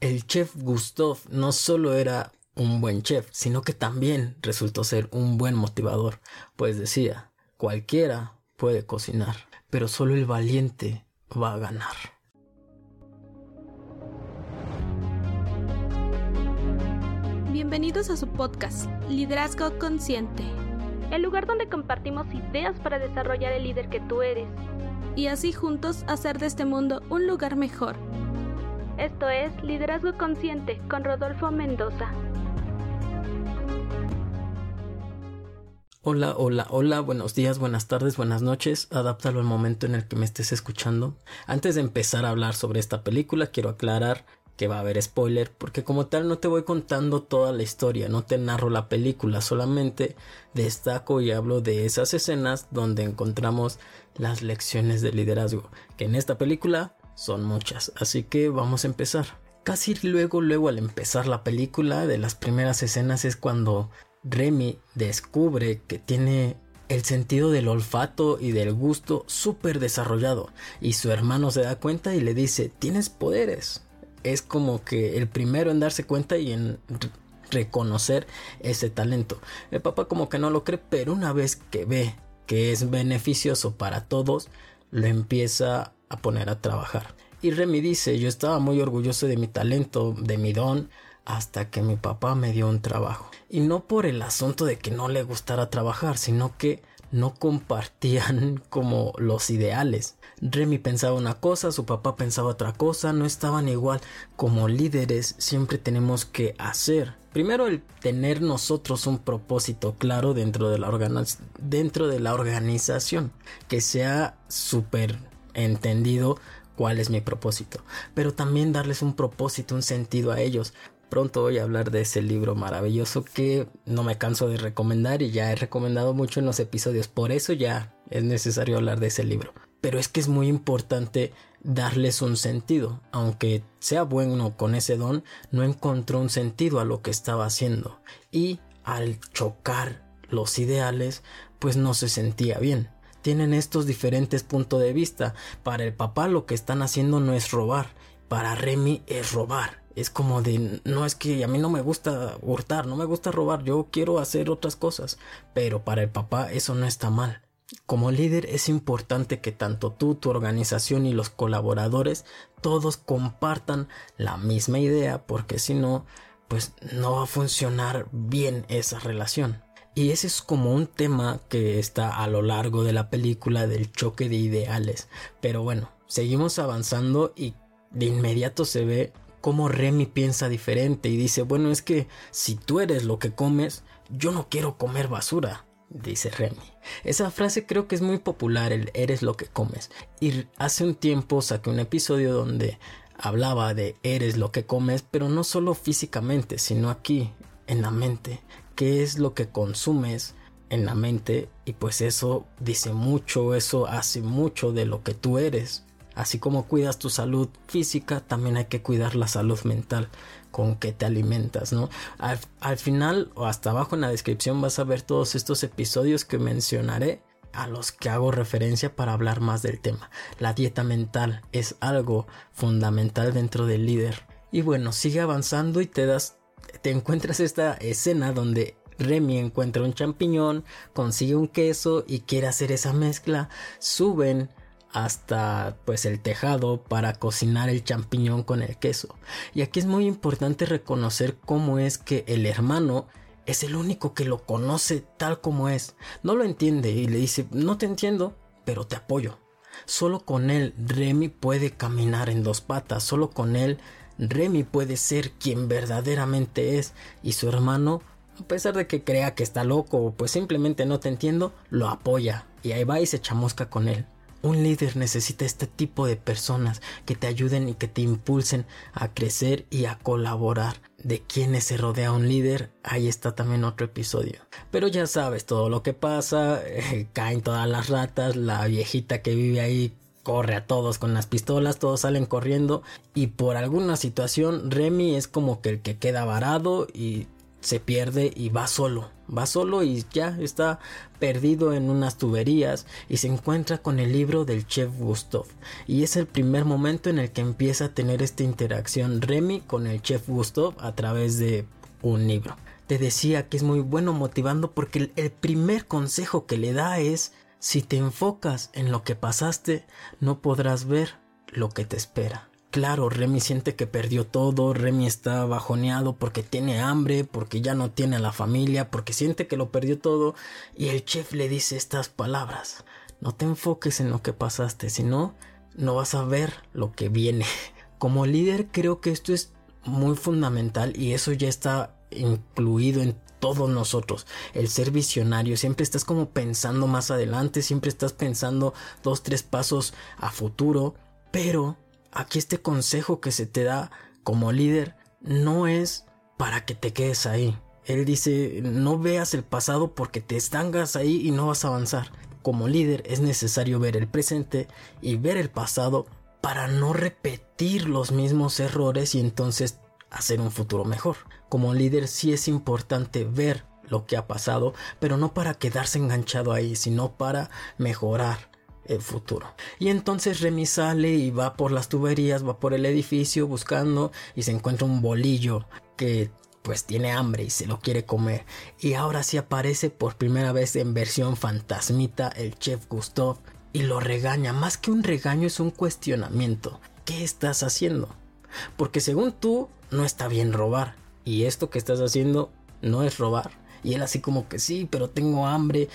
el chef Gustav no solo era un buen chef, sino que también resultó ser un buen motivador, pues decía, cualquiera puede cocinar, pero solo el valiente va a ganar. Bienvenidos a su podcast, Liderazgo Consciente, el lugar donde compartimos ideas para desarrollar el líder que tú eres y así juntos hacer de este mundo un lugar mejor. Esto es Liderazgo Consciente con Rodolfo Mendoza. Hola, hola, hola, buenos días, buenas tardes, buenas noches. Adáptalo al momento en el que me estés escuchando. Antes de empezar a hablar sobre esta película, quiero aclarar que va a haber spoiler, porque como tal no te voy contando toda la historia, no te narro la película, solamente destaco y hablo de esas escenas donde encontramos las lecciones de liderazgo, que en esta película son muchas, así que vamos a empezar. Casi luego, luego al empezar la película, de las primeras escenas es cuando Remy descubre que tiene el sentido del olfato y del gusto súper desarrollado y su hermano se da cuenta y le dice tienes poderes. Es como que el primero en darse cuenta y en reconocer ese talento. El papá como que no lo cree, pero una vez que ve que es beneficioso para todos, lo empieza a poner a trabajar. Y Remy dice, yo estaba muy orgulloso de mi talento, de mi don, hasta que mi papá me dio un trabajo. Y no por el asunto de que no le gustara trabajar, sino que no compartían como los ideales. Remy pensaba una cosa, su papá pensaba otra cosa, no estaban igual. Como líderes siempre tenemos que hacer. Primero el tener nosotros un propósito claro dentro de la, dentro de la organización, que sea súper entendido cuál es mi propósito, pero también darles un propósito, un sentido a ellos. Pronto voy a hablar de ese libro maravilloso que no me canso de recomendar y ya he recomendado mucho en los episodios, por eso ya es necesario hablar de ese libro. Pero es que es muy importante darles un sentido, aunque sea bueno con ese don, no encontró un sentido a lo que estaba haciendo. Y al chocar los ideales, pues no se sentía bien tienen estos diferentes puntos de vista. Para el papá lo que están haciendo no es robar, para Remy es robar. Es como de, no es que a mí no me gusta hurtar, no me gusta robar, yo quiero hacer otras cosas. Pero para el papá eso no está mal. Como líder es importante que tanto tú, tu organización y los colaboradores todos compartan la misma idea porque si no, pues no va a funcionar bien esa relación. Y ese es como un tema que está a lo largo de la película del choque de ideales. Pero bueno, seguimos avanzando y de inmediato se ve cómo Remy piensa diferente y dice, bueno, es que si tú eres lo que comes, yo no quiero comer basura, dice Remy. Esa frase creo que es muy popular, el eres lo que comes. Y hace un tiempo saqué un episodio donde hablaba de eres lo que comes, pero no solo físicamente, sino aquí, en la mente qué es lo que consumes en la mente y pues eso dice mucho, eso hace mucho de lo que tú eres. Así como cuidas tu salud física, también hay que cuidar la salud mental con que te alimentas, ¿no? Al, al, final o hasta abajo en la descripción vas a ver todos estos episodios que mencionaré a los que hago referencia para hablar más del tema. La dieta mental es algo fundamental dentro del líder. Y bueno, sigue avanzando y te das te encuentras esta escena donde Remy encuentra un champiñón, consigue un queso y quiere hacer esa mezcla. Suben hasta pues el tejado para cocinar el champiñón con el queso. Y aquí es muy importante reconocer cómo es que el hermano es el único que lo conoce tal como es. No lo entiende y le dice, no te entiendo, pero te apoyo. Solo con él Remy puede caminar en dos patas, solo con él Remy puede ser quien verdaderamente es y su hermano, a pesar de que crea que está loco o pues simplemente no te entiendo, lo apoya y ahí va y se chamusca con él. Un líder necesita este tipo de personas que te ayuden y que te impulsen a crecer y a colaborar. De quienes se rodea un líder, ahí está también otro episodio. Pero ya sabes todo lo que pasa, caen todas las ratas, la viejita que vive ahí corre a todos con las pistolas, todos salen corriendo y por alguna situación Remy es como que el que queda varado y se pierde y va solo, va solo y ya está perdido en unas tuberías y se encuentra con el libro del chef Gustav y es el primer momento en el que empieza a tener esta interacción Remy con el chef Gustav a través de un libro. Te decía que es muy bueno motivando porque el primer consejo que le da es si te enfocas en lo que pasaste no podrás ver lo que te espera. Claro, Remy siente que perdió todo, Remy está bajoneado porque tiene hambre, porque ya no tiene a la familia, porque siente que lo perdió todo y el chef le dice estas palabras. No te enfoques en lo que pasaste, si no, no vas a ver lo que viene. Como líder creo que esto es muy fundamental y eso ya está incluido en todos nosotros. El ser visionario, siempre estás como pensando más adelante, siempre estás pensando dos, tres pasos a futuro, pero aquí este consejo que se te da como líder no es para que te quedes ahí. Él dice, no veas el pasado porque te estangas ahí y no vas a avanzar. Como líder es necesario ver el presente y ver el pasado para no repetir los mismos errores y entonces hacer un futuro mejor. Como líder sí es importante ver lo que ha pasado, pero no para quedarse enganchado ahí, sino para mejorar, el futuro. Y entonces Remy sale y va por las tuberías, va por el edificio buscando y se encuentra un bolillo que pues tiene hambre y se lo quiere comer. Y ahora sí aparece por primera vez en versión fantasmita el chef Gustav y lo regaña. Más que un regaño es un cuestionamiento. ¿Qué estás haciendo? Porque según tú no está bien robar. Y esto que estás haciendo no es robar. Y él así como que sí, pero tengo hambre.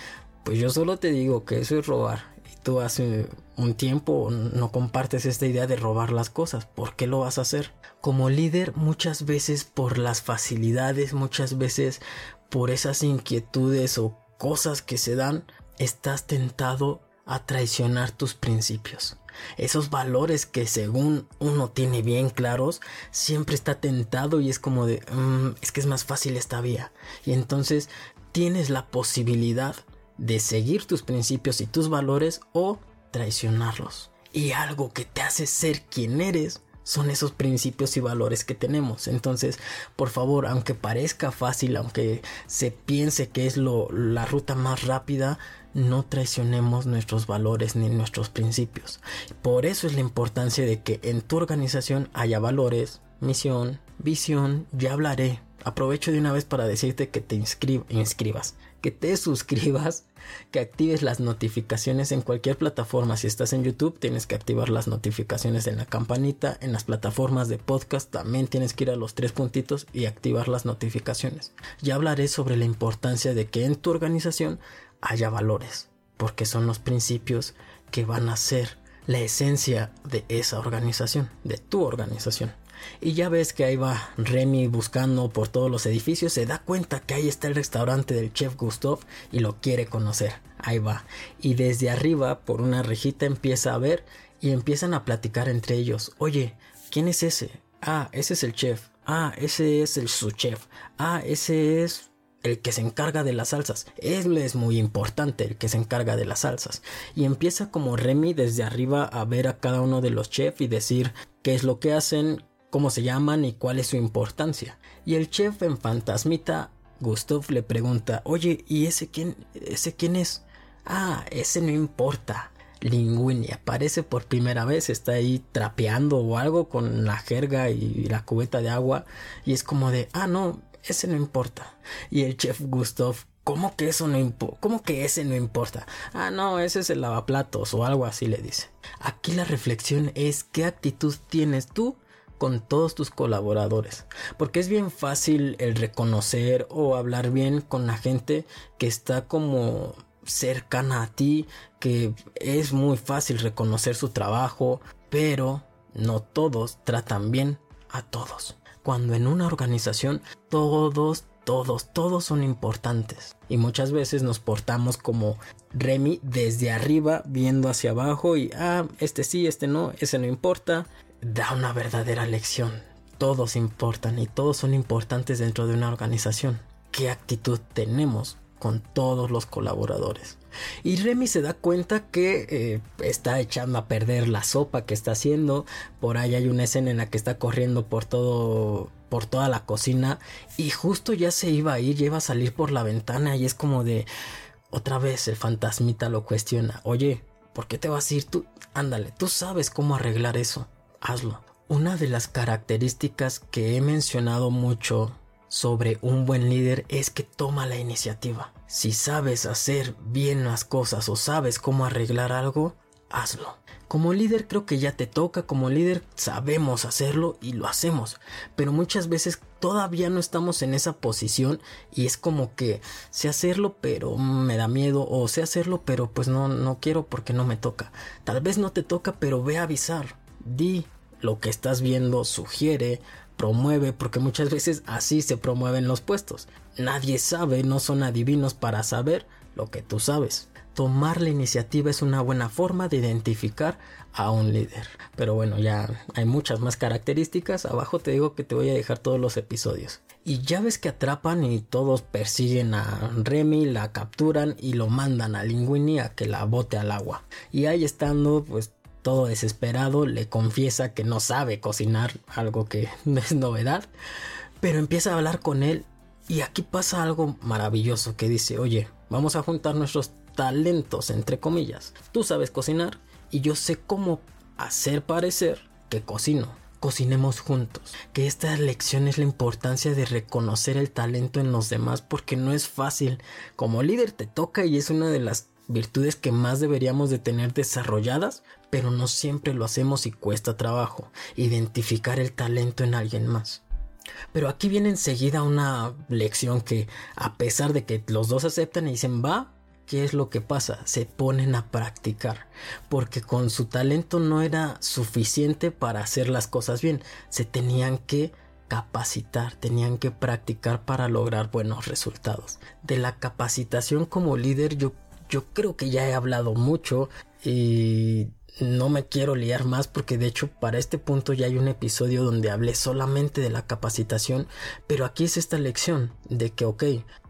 Pues yo solo te digo que eso es robar tú hace un tiempo no compartes esta idea de robar las cosas. ¿Por qué lo vas a hacer? Como líder, muchas veces por las facilidades, muchas veces por esas inquietudes o cosas que se dan, estás tentado a traicionar tus principios. Esos valores que según uno tiene bien claros, siempre está tentado y es como de, mm, es que es más fácil esta vía. Y entonces tienes la posibilidad de seguir tus principios y tus valores o traicionarlos. Y algo que te hace ser quien eres son esos principios y valores que tenemos. Entonces, por favor, aunque parezca fácil, aunque se piense que es lo, la ruta más rápida, no traicionemos nuestros valores ni nuestros principios. Por eso es la importancia de que en tu organización haya valores, misión, visión. Ya hablaré. Aprovecho de una vez para decirte que te inscribas que te suscribas, que actives las notificaciones en cualquier plataforma. Si estás en YouTube, tienes que activar las notificaciones en la campanita. En las plataformas de podcast también tienes que ir a los tres puntitos y activar las notificaciones. Ya hablaré sobre la importancia de que en tu organización haya valores, porque son los principios que van a ser la esencia de esa organización, de tu organización. Y ya ves que ahí va Remy buscando por todos los edificios, se da cuenta que ahí está el restaurante del chef Gustav y lo quiere conocer. Ahí va. Y desde arriba, por una rejita, empieza a ver y empiezan a platicar entre ellos. Oye, ¿quién es ese? Ah, ese es el chef. Ah, ese es el su chef. Ah, ese es el que se encarga de las salsas. Él es muy importante, el que se encarga de las salsas. Y empieza como Remy desde arriba a ver a cada uno de los chefs y decir qué es lo que hacen, cómo se llaman y cuál es su importancia. Y el chef en Fantasmita, Gustav le pregunta, oye, ¿y ese quién, ese quién es? Ah, ese no importa. Linguini aparece por primera vez, está ahí trapeando o algo con la jerga y la cubeta de agua y es como de, ah, no, ese no importa. Y el chef Gustav, ¿cómo que eso no importa? ¿Cómo que ese no importa? Ah, no, ese es el lavaplatos o algo así le dice. Aquí la reflexión es qué actitud tienes tú con todos tus colaboradores. Porque es bien fácil el reconocer o hablar bien con la gente que está como cercana a ti, que es muy fácil reconocer su trabajo, pero no todos tratan bien a todos. Cuando en una organización todos, todos, todos son importantes. Y muchas veces nos portamos como Remy desde arriba viendo hacia abajo y, ah, este sí, este no, ese no importa, da una verdadera lección. Todos importan y todos son importantes dentro de una organización. ¿Qué actitud tenemos con todos los colaboradores. Y Remy se da cuenta que eh, está echando a perder la sopa que está haciendo. Por ahí hay una escena en la que está corriendo por todo por toda la cocina y justo ya se iba a ir, ya iba a salir por la ventana y es como de otra vez el fantasmita lo cuestiona. Oye, ¿por qué te vas a ir tú? Ándale, tú sabes cómo arreglar eso. Hazlo. Una de las características que he mencionado mucho sobre un buen líder es que toma la iniciativa. Si sabes hacer bien las cosas o sabes cómo arreglar algo, hazlo. Como líder creo que ya te toca, como líder sabemos hacerlo y lo hacemos, pero muchas veces todavía no estamos en esa posición y es como que sé hacerlo pero me da miedo o sé hacerlo pero pues no no quiero porque no me toca. Tal vez no te toca pero ve a avisar. Di lo que estás viendo, sugiere, promueve, porque muchas veces así se promueven los puestos. Nadie sabe, no son adivinos para saber lo que tú sabes. Tomar la iniciativa es una buena forma de identificar a un líder. Pero bueno, ya hay muchas más características. Abajo te digo que te voy a dejar todos los episodios. Y ya ves que atrapan y todos persiguen a Remy, la capturan y lo mandan a Linguini a que la bote al agua. Y ahí estando, pues todo desesperado, le confiesa que no sabe cocinar, algo que no es novedad, pero empieza a hablar con él y aquí pasa algo maravilloso que dice, oye, vamos a juntar nuestros talentos, entre comillas. Tú sabes cocinar y yo sé cómo hacer parecer que cocino. Cocinemos juntos. Que esta lección es la importancia de reconocer el talento en los demás porque no es fácil. Como líder te toca y es una de las virtudes que más deberíamos de tener desarrolladas, pero no siempre lo hacemos y cuesta trabajo identificar el talento en alguien más. Pero aquí viene enseguida una lección que, a pesar de que los dos aceptan y dicen va, ¿qué es lo que pasa? Se ponen a practicar, porque con su talento no era suficiente para hacer las cosas bien, se tenían que capacitar, tenían que practicar para lograr buenos resultados. De la capacitación como líder yo yo creo que ya he hablado mucho y no me quiero liar más porque de hecho para este punto ya hay un episodio donde hablé solamente de la capacitación, pero aquí es esta lección de que ok,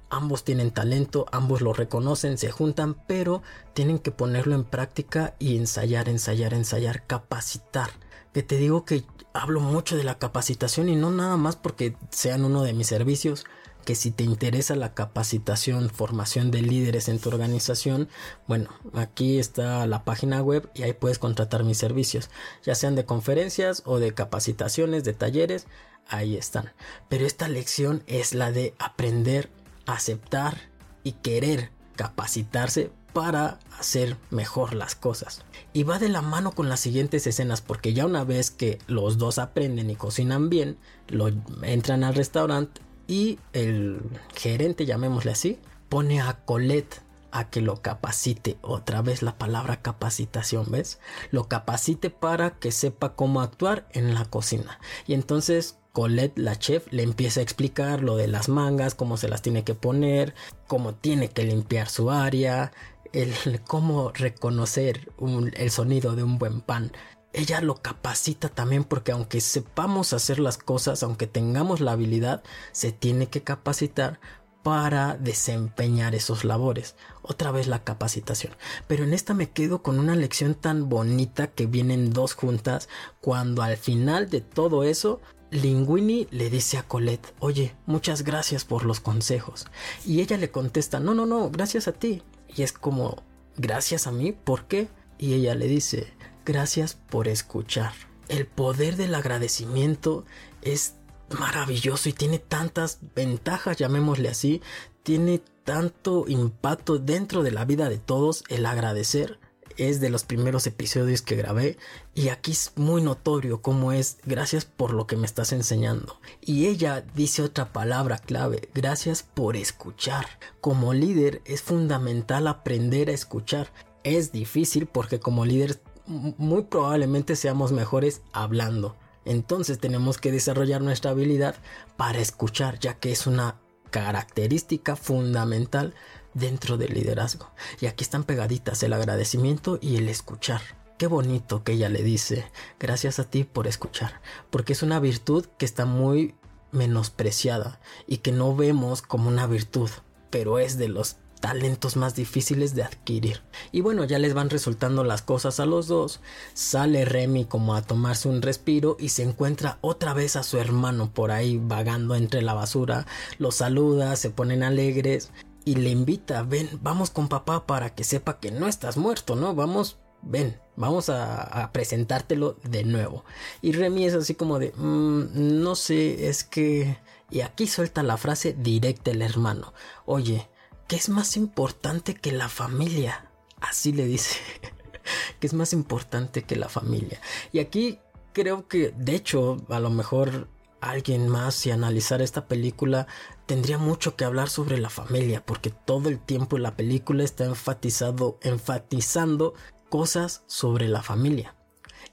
ambos tienen talento, ambos lo reconocen, se juntan, pero tienen que ponerlo en práctica y ensayar, ensayar, ensayar, capacitar. Que te digo que hablo mucho de la capacitación y no nada más porque sean uno de mis servicios, que si te interesa la capacitación, formación de líderes en tu organización, bueno, aquí está la página web y ahí puedes contratar mis servicios, ya sean de conferencias o de capacitaciones, de talleres, ahí están. Pero esta lección es la de aprender, aceptar y querer capacitarse para hacer mejor las cosas. Y va de la mano con las siguientes escenas porque ya una vez que los dos aprenden y cocinan bien, lo entran al restaurante y el gerente, llamémosle así, pone a Colette a que lo capacite. Otra vez la palabra capacitación, ¿ves? Lo capacite para que sepa cómo actuar en la cocina. Y entonces Colette, la chef, le empieza a explicar lo de las mangas, cómo se las tiene que poner, cómo tiene que limpiar su área, el cómo reconocer el sonido de un buen pan ella lo capacita también porque aunque sepamos hacer las cosas, aunque tengamos la habilidad, se tiene que capacitar para desempeñar esos labores. Otra vez la capacitación. Pero en esta me quedo con una lección tan bonita que vienen dos juntas cuando al final de todo eso Linguini le dice a Colette, oye, muchas gracias por los consejos. Y ella le contesta, no, no, no, gracias a ti. Y es como, gracias a mí, ¿por qué? Y ella le dice, Gracias por escuchar. El poder del agradecimiento es maravilloso y tiene tantas ventajas, llamémosle así, tiene tanto impacto dentro de la vida de todos el agradecer. Es de los primeros episodios que grabé y aquí es muy notorio cómo es gracias por lo que me estás enseñando. Y ella dice otra palabra clave, gracias por escuchar. Como líder es fundamental aprender a escuchar. Es difícil porque como líder muy probablemente seamos mejores hablando. Entonces tenemos que desarrollar nuestra habilidad para escuchar, ya que es una característica fundamental dentro del liderazgo. Y aquí están pegaditas el agradecimiento y el escuchar. Qué bonito que ella le dice, gracias a ti por escuchar, porque es una virtud que está muy menospreciada y que no vemos como una virtud, pero es de los talentos más difíciles de adquirir. Y bueno, ya les van resultando las cosas a los dos. Sale Remy como a tomarse un respiro y se encuentra otra vez a su hermano por ahí vagando entre la basura. Lo saluda, se ponen alegres y le invita, ven, vamos con papá para que sepa que no estás muerto, ¿no? Vamos, ven, vamos a, presentártelo de nuevo. Y Remy es así como de, mm, no sé, es que... Y aquí suelta la frase directa el hermano. Oye, ¿qué es más importante que la familia? Así le dice. ¿Qué es más importante que la familia? Y aquí creo que, de hecho, a lo mejor alguien más si analizar esta película tendría mucho que hablar sobre la familia porque todo el tiempo la película está enfatizado enfatizando cosas sobre la familia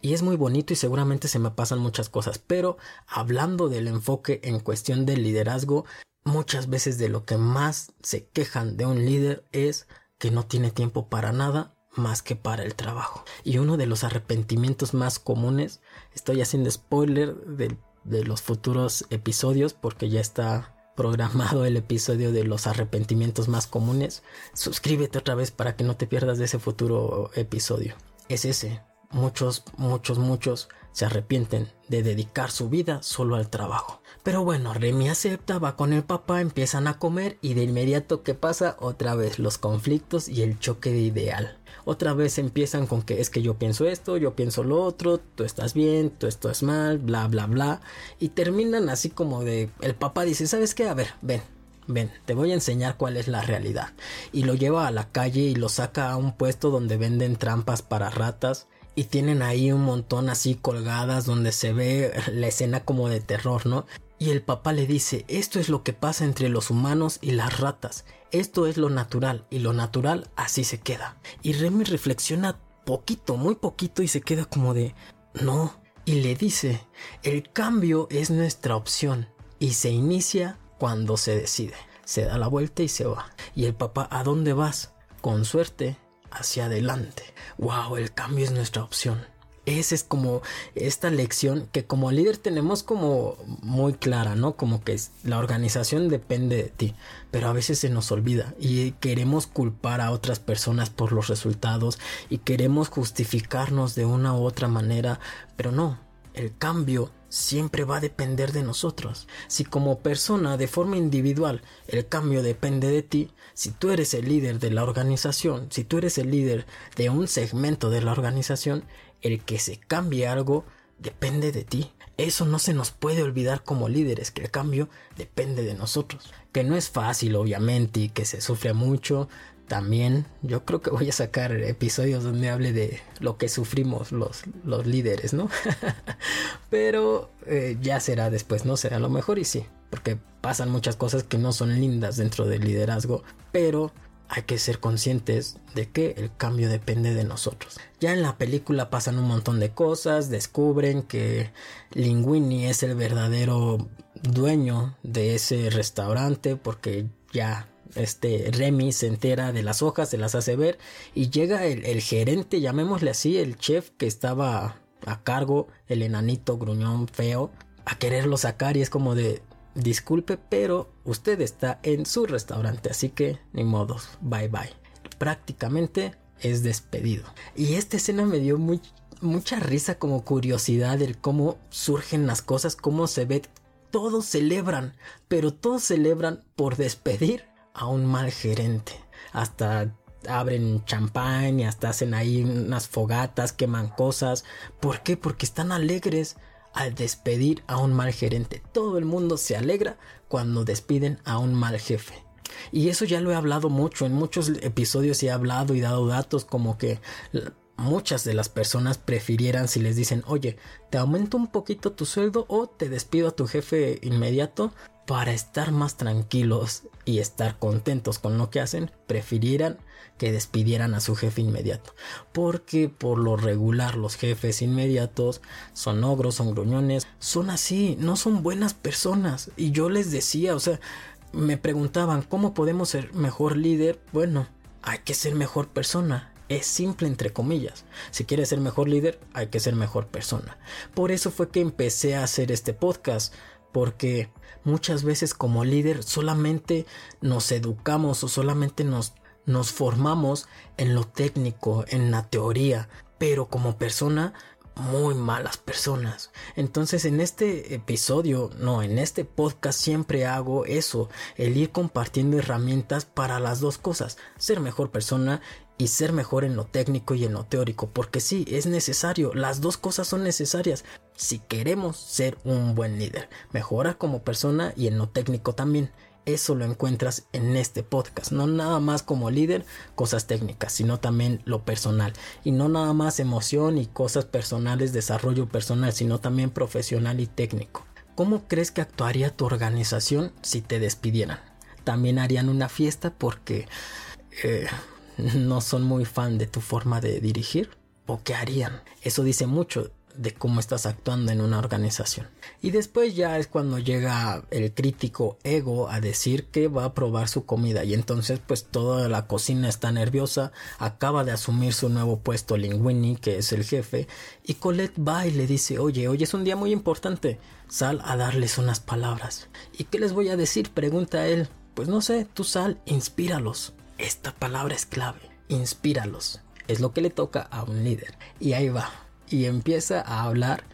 y es muy bonito y seguramente se me pasan muchas cosas pero hablando del enfoque en cuestión del liderazgo Muchas veces de lo que más se quejan de un líder es que no tiene tiempo para nada más que para el trabajo. Y uno de los arrepentimientos más comunes, estoy haciendo spoiler de, los futuros episodios porque ya está programado el episodio de los arrepentimientos más comunes. Suscríbete otra vez para que no te pierdas de ese futuro episodio. Es ese. Muchos, muchos, muchos se arrepienten de dedicar su vida solo al trabajo. Pero bueno, Remy acepta, va con el papá, empiezan a comer y de inmediato ¿qué pasa? Otra vez los conflictos y el choque de ideal. Otra vez empiezan con que es que yo pienso esto, yo pienso lo otro, tú estás bien, tú estás mal, bla bla bla. Y terminan así como de el papá dice, ¿sabes qué? A ver, ven, ven, te voy a enseñar cuál es la realidad. Y lo lleva a la calle y lo saca a un puesto donde venden trampas para ratas y tienen ahí un montón así colgadas donde se ve la escena como de terror, ¿no? Y el papá le dice, esto es lo que pasa entre los humanos y las ratas, esto es lo natural y lo natural así se queda. Y Remy reflexiona poquito, muy poquito y se queda como de, no, y le dice, el cambio es nuestra opción y se inicia cuando se decide. Se da la vuelta y se va. Y el papá, ¿a dónde vas? Con suerte, hacia adelante. Wow, el cambio es nuestra opción. Esa es como esta lección que como líder tenemos como muy clara, ¿no? Como que la organización depende de ti, pero a veces se nos olvida y queremos culpar a otras personas por los resultados y queremos justificarnos de una u otra manera, pero no, el cambio siempre va a depender de nosotros. Si como persona, de forma individual, el cambio depende de ti, si tú eres el líder de la organización, si tú eres el líder de un segmento de la organización, el que se cambie algo depende de ti. Eso no se nos puede olvidar como líderes, que el cambio depende de nosotros. Que no es fácil, obviamente, y que se sufre mucho, también yo creo que voy a sacar episodios donde hable de lo que sufrimos los, los líderes, ¿no? Pero eh, ya será después, no será lo mejor y sí, porque pasan muchas cosas que no son lindas dentro del liderazgo, pero hay que ser conscientes de que el cambio depende de nosotros. Ya en la película pasan un montón de cosas, descubren que Linguini es el verdadero dueño de ese restaurante porque ya este Remy se entera de las hojas, se las hace ver y llega el, gerente, llamémosle así, el chef que estaba a cargo, el enanito gruñón feo, a quererlo sacar y es como de disculpe, pero usted está en su restaurante, así que ni modos, bye bye. Prácticamente es despedido. Y esta escena me dio mucha risa como curiosidad del cómo surgen las cosas, cómo se ve. Todos celebran, pero todos celebran por despedir a un mal gerente. Hasta abren champán y hasta hacen ahí unas fogatas, queman cosas. ¿Por qué? Porque están alegres al despedir a un mal gerente. Todo el mundo se alegra cuando despiden a un mal jefe. Y eso ya lo he hablado mucho, en muchos episodios he hablado y dado datos como que muchas de las personas prefirieran si les dicen, oye, te aumento un poquito tu sueldo o te despido a tu jefe inmediato, para estar más tranquilos y estar contentos con lo que hacen, prefirieran que despidieran a su jefe inmediato. Porque por lo regular los jefes inmediatos son ogros, son gruñones, son así, no son buenas personas. Y yo les decía, o sea, me preguntaban, ¿cómo podemos ser mejor líder? Bueno, hay que ser mejor persona. Es simple entre comillas. Si quieres ser mejor líder, hay que ser mejor persona. Por eso fue que empecé a hacer este podcast. Porque muchas veces como líder solamente nos educamos o solamente nos nos formamos en lo técnico, en la teoría, pero como persona muy malas personas. Entonces en este episodio, no, en este podcast siempre hago eso, el ir compartiendo herramientas para las dos cosas, ser mejor persona y ser mejor en lo técnico y en lo teórico, porque sí, es necesario, las dos cosas son necesarias si queremos ser un buen líder, mejorar como persona y en lo técnico también. Eso lo encuentras en este podcast. No nada más como líder, cosas técnicas, sino también lo personal. Y no nada más emoción y cosas personales, desarrollo personal, sino también profesional y técnico. ¿Cómo crees que actuaría tu organización si te despidieran? También harían una fiesta porque eh, no son muy fan de tu forma de dirigir. ¿O qué harían? Eso dice mucho de cómo estás actuando en una organización. Y después ya es cuando llega el crítico ego a decir que va a probar su comida y entonces pues toda la cocina está nerviosa, acaba de asumir su nuevo puesto Linguini, que es el jefe, y Colette va y le dice, oye, hoy es un día muy importante, sal a darles unas palabras. ¿Y qué les voy a decir? pregunta él. Pues no sé, tú sal, inspíralos. Esta palabra es clave, inspíralos. Es lo que le toca a un líder. Y ahí va y empieza a hablar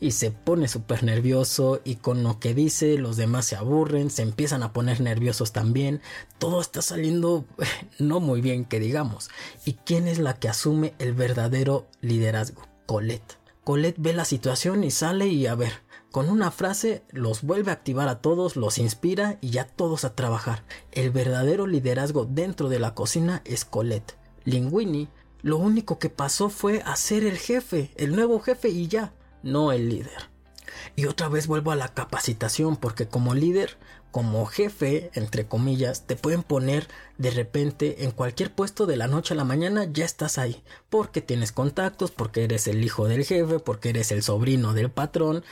y se pone súper nervioso y con lo que dice los demás se aburren, se empiezan a poner nerviosos también, todo está saliendo no muy bien que digamos. ¿Y quién es la que asume el verdadero liderazgo? Colette. Colette ve la situación y sale y a ver, con una frase los vuelve a activar a todos, los inspira y ya todos a trabajar. El verdadero liderazgo dentro de la cocina es Colette. Linguini lo único que pasó fue hacer el jefe, el nuevo jefe y ya, no el líder. Y otra vez vuelvo a la capacitación porque como líder, como jefe, entre comillas, te pueden poner de repente en cualquier puesto de la noche a la mañana, ya estás ahí, porque tienes contactos, porque eres el hijo del jefe, porque eres el sobrino del patrón,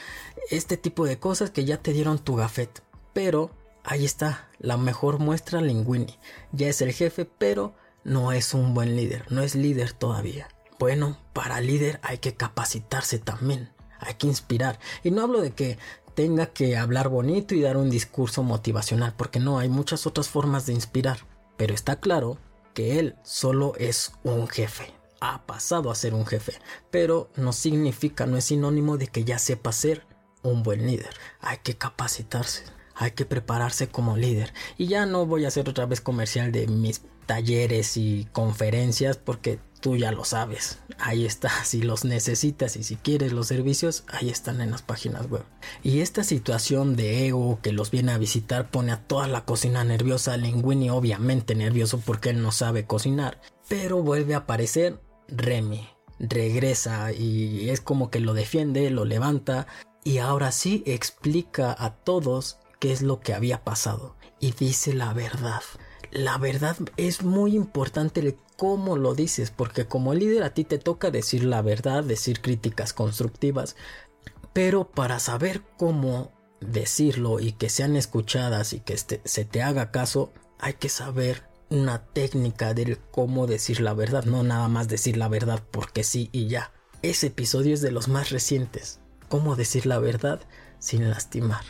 este tipo de cosas que ya te dieron tu gafet. Pero ahí está, la mejor muestra Linguini. Ya es el jefe, pero no es un buen líder, no es líder todavía. Bueno, para líder hay que capacitarse también, hay que inspirar. Y no hablo de que tenga que hablar bonito y dar un discurso motivacional, porque no, hay muchas otras formas de inspirar. Pero está claro que él solo es un jefe. Ha pasado a ser un jefe, pero no significa, no es sinónimo de que ya sepa ser un buen líder. Hay que capacitarse, hay que prepararse como líder. Y ya no voy a hacer otra vez comercial de mis talleres y conferencias porque tú ya lo sabes. Ahí está, si los necesitas y si quieres los servicios, ahí están en las páginas web. Y esta situación de ego que los viene a visitar pone a toda la cocina nerviosa, Linguini obviamente nervioso porque él no sabe cocinar, pero vuelve a aparecer Remy. Regresa y es como que lo defiende, lo levanta y ahora sí explica a todos qué es lo que había pasado y dice la verdad la verdad es muy importante el cómo lo dices, porque como líder a ti te toca decir la verdad, decir críticas constructivas, pero para saber cómo decirlo y que sean escuchadas y que este, se te haga caso, hay que saber una técnica del cómo decir la verdad, no nada más decir la verdad porque sí y ya. Ese episodio es de los más recientes. Cómo decir la verdad sin lastimar.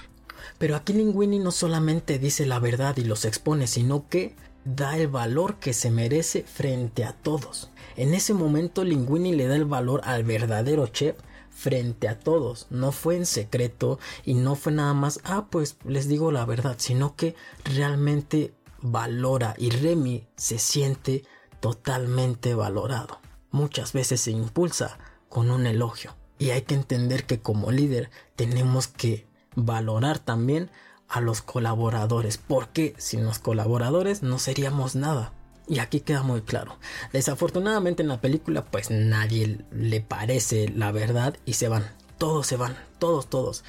Pero aquí Linguini no solamente dice la verdad y los expone, sino que da el valor que se merece frente a todos. En ese momento Linguini le da el valor al verdadero chef frente a todos. No fue en secreto y no fue nada más, ah, pues les digo la verdad, sino que realmente valora y Remy se siente totalmente valorado. Muchas veces se impulsa con un elogio. Y hay que entender que como líder tenemos que valorar también a los colaboradores, porque sin los colaboradores no seríamos nada. Y aquí queda muy claro. Desafortunadamente en la película pues nadie le parece la verdad y se van. Todos se van, todos, todos.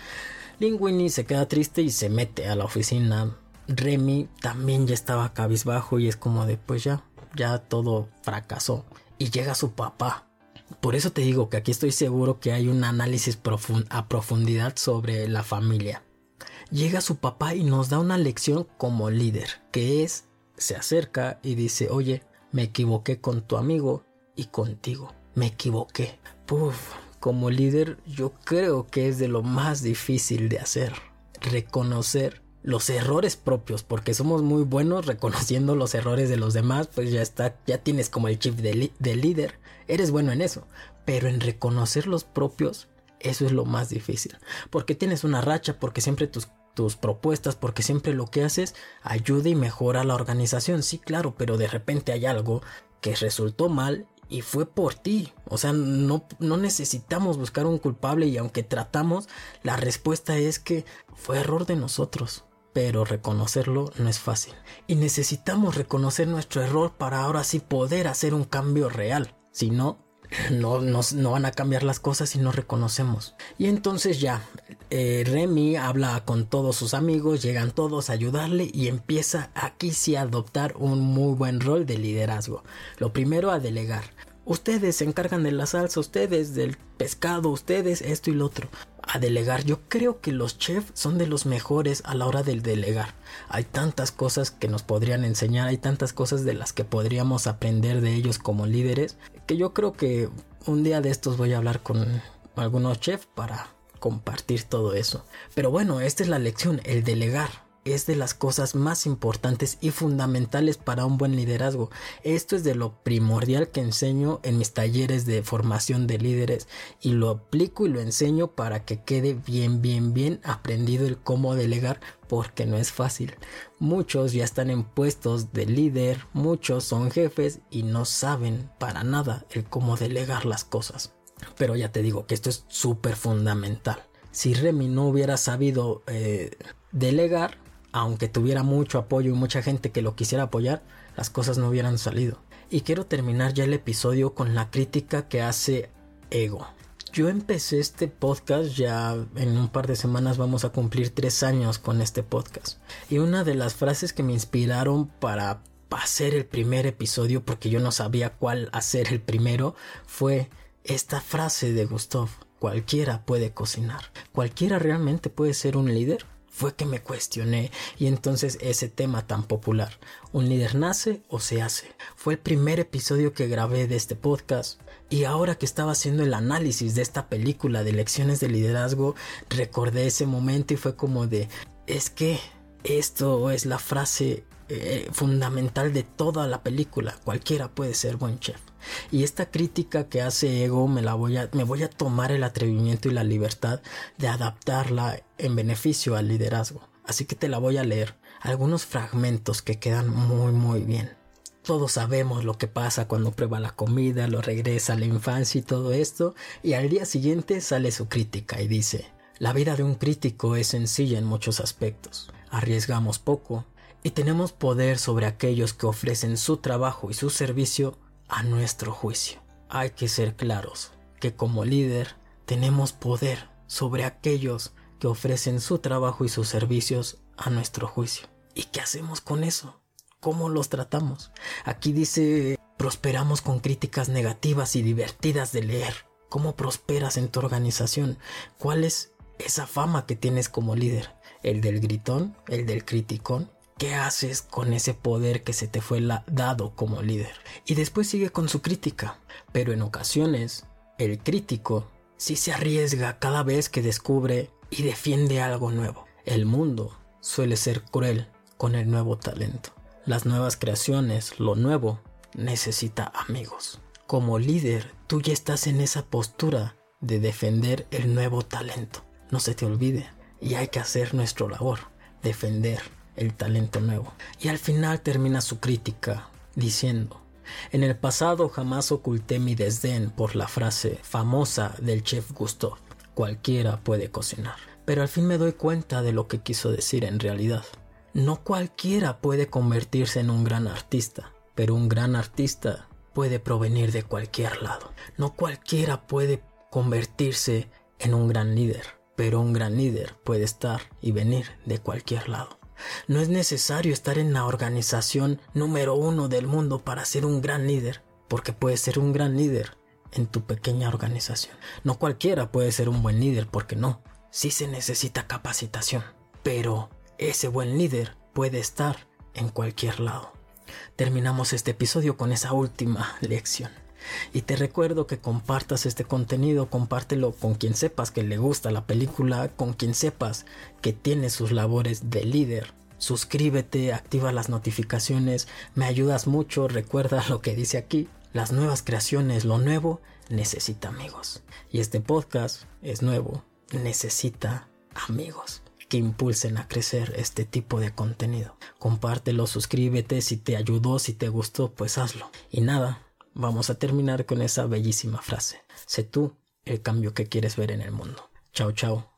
Linguini se queda triste y se mete a la oficina. Remy también ya estaba cabizbajo y es como de pues ya, ya todo fracasó. Y llega su papá por eso te digo que aquí estoy seguro que hay un análisis a profundidad sobre la familia. Llega su papá y nos da una lección como líder, que es, se acerca y dice, oye, me equivoqué con tu amigo y contigo. Me equivoqué. Puf, como líder yo creo que es de lo más difícil de hacer. Reconocer los errores propios, porque somos muy buenos reconociendo los errores de los demás, pues ya está, ya tienes como el chip de, de líder, eres bueno en eso, pero en reconocer los propios, eso es lo más difícil, porque tienes una racha, porque siempre tus tus propuestas porque siempre lo que haces ayuda y mejora la organización, sí claro, pero de repente hay algo que resultó mal y fue por ti. O sea, no, no necesitamos buscar un culpable y aunque tratamos, la respuesta es que fue error de nosotros. Pero reconocerlo no es fácil. Y necesitamos reconocer nuestro error para ahora sí poder hacer un cambio real. Si no, no, no, van a cambiar las cosas si no reconocemos. Y entonces ya, eh, Remy habla con todos sus amigos, llegan todos a ayudarle y empieza aquí sí a adoptar un muy buen rol de liderazgo. Lo primero a delegar. Ustedes se encargan de la salsa, ustedes del pescado, ustedes esto y lo otro. A delegar, yo creo que los chefs son de los mejores a la hora del delegar. Hay tantas cosas que nos podrían enseñar, hay tantas cosas de las que podríamos aprender de ellos como líderes, que yo creo que un día de estos voy a hablar con algunos chefs para compartir todo eso. Pero bueno, esta es la lección, el delegar es de las cosas más importantes y fundamentales para un buen liderazgo. Esto es de lo primordial que enseño en mis talleres de formación de líderes y lo aplico y lo enseño para que quede bien, bien, bien aprendido el cómo delegar porque no es fácil. Muchos ya están en puestos de líder, muchos son jefes y no saben para nada el cómo delegar las cosas. Pero ya te digo que esto es súper fundamental. Si Remy no hubiera sabido eh, delegar, aunque tuviera mucho apoyo y mucha gente que lo quisiera apoyar, las cosas no hubieran salido. Y quiero terminar ya el episodio con la crítica que hace Ego. Yo empecé este podcast ya en un par de semanas vamos a cumplir tres años con este podcast. Y una de las frases que me inspiraron para hacer el primer episodio, porque yo no sabía cuál hacer el primero, fue esta frase de Gustav. Cualquiera puede cocinar. Cualquiera realmente puede ser un líder fue que me cuestioné y entonces ese tema tan popular, ¿un líder nace o se hace? Fue el primer episodio que grabé de este podcast y ahora que estaba haciendo el análisis de esta película de lecciones de liderazgo, recordé ese momento y fue como de, es que esto es la frase eh, fundamental de toda la película, cualquiera puede ser buen chef. Y esta crítica que hace Ego me la voy a, me voy a tomar el atrevimiento y la libertad de adaptarla en beneficio al liderazgo. Así que te la voy a leer. Algunos fragmentos que quedan muy muy bien. Todos sabemos lo que pasa cuando prueba la comida, lo regresa a la infancia y todo esto, y al día siguiente sale su crítica y dice, la vida de un crítico es sencilla en muchos aspectos. Arriesgamos poco y tenemos poder sobre aquellos que ofrecen su trabajo y su servicio a nuestro juicio. Hay que ser claros que como líder tenemos poder sobre aquellos que ofrecen su trabajo y sus servicios a nuestro juicio. ¿Y qué hacemos con eso? ¿Cómo los tratamos? Aquí dice, prosperamos con críticas negativas y divertidas de leer. ¿Cómo prosperas en tu organización? ¿Cuál es esa fama que tienes como líder? ¿El del gritón? ¿El del criticón? ¿Qué haces con ese poder que se te fue dado como líder? Y después sigue con su crítica. Pero en ocasiones, el crítico sí se arriesga cada vez que descubre y defiende algo nuevo. El mundo suele ser cruel con el nuevo talento. Las nuevas creaciones, lo nuevo, necesita amigos. Como líder, tú ya estás en esa postura de defender el nuevo talento. No se te olvide. Y hay que hacer nuestro labor, defender el talento nuevo. Y al final termina su crítica diciendo, en el pasado jamás oculté mi desdén por la frase famosa del chef Gustav, cualquiera puede cocinar. Pero al fin me doy cuenta de lo que quiso decir en realidad. No cualquiera puede convertirse en un gran artista, pero un gran artista puede provenir de cualquier lado. No cualquiera puede convertirse en un gran líder, pero un gran líder puede estar y venir de cualquier lado. No es necesario estar en la organización número uno del mundo para ser un gran líder, porque puedes ser un gran líder en tu pequeña organización. No cualquiera puede ser un buen líder, porque no. Sí se necesita capacitación, pero ese buen líder puede estar en cualquier lado. Terminamos este episodio con esa última lección. Y te recuerdo que compartas este contenido, compártelo con quien sepas que le gusta la película, con quien sepas que tiene sus labores de líder. Suscríbete, activa las notificaciones, me ayudas mucho, recuerda lo que dice aquí, las nuevas creaciones, lo nuevo, necesita amigos. Y este podcast es nuevo, necesita amigos que impulsen a crecer este tipo de contenido. Compártelo, suscríbete, si te ayudó, si te gustó, pues hazlo. Y nada, vamos a terminar con esa bellísima frase. Sé tú el cambio que quieres ver en el mundo. Chao, chao.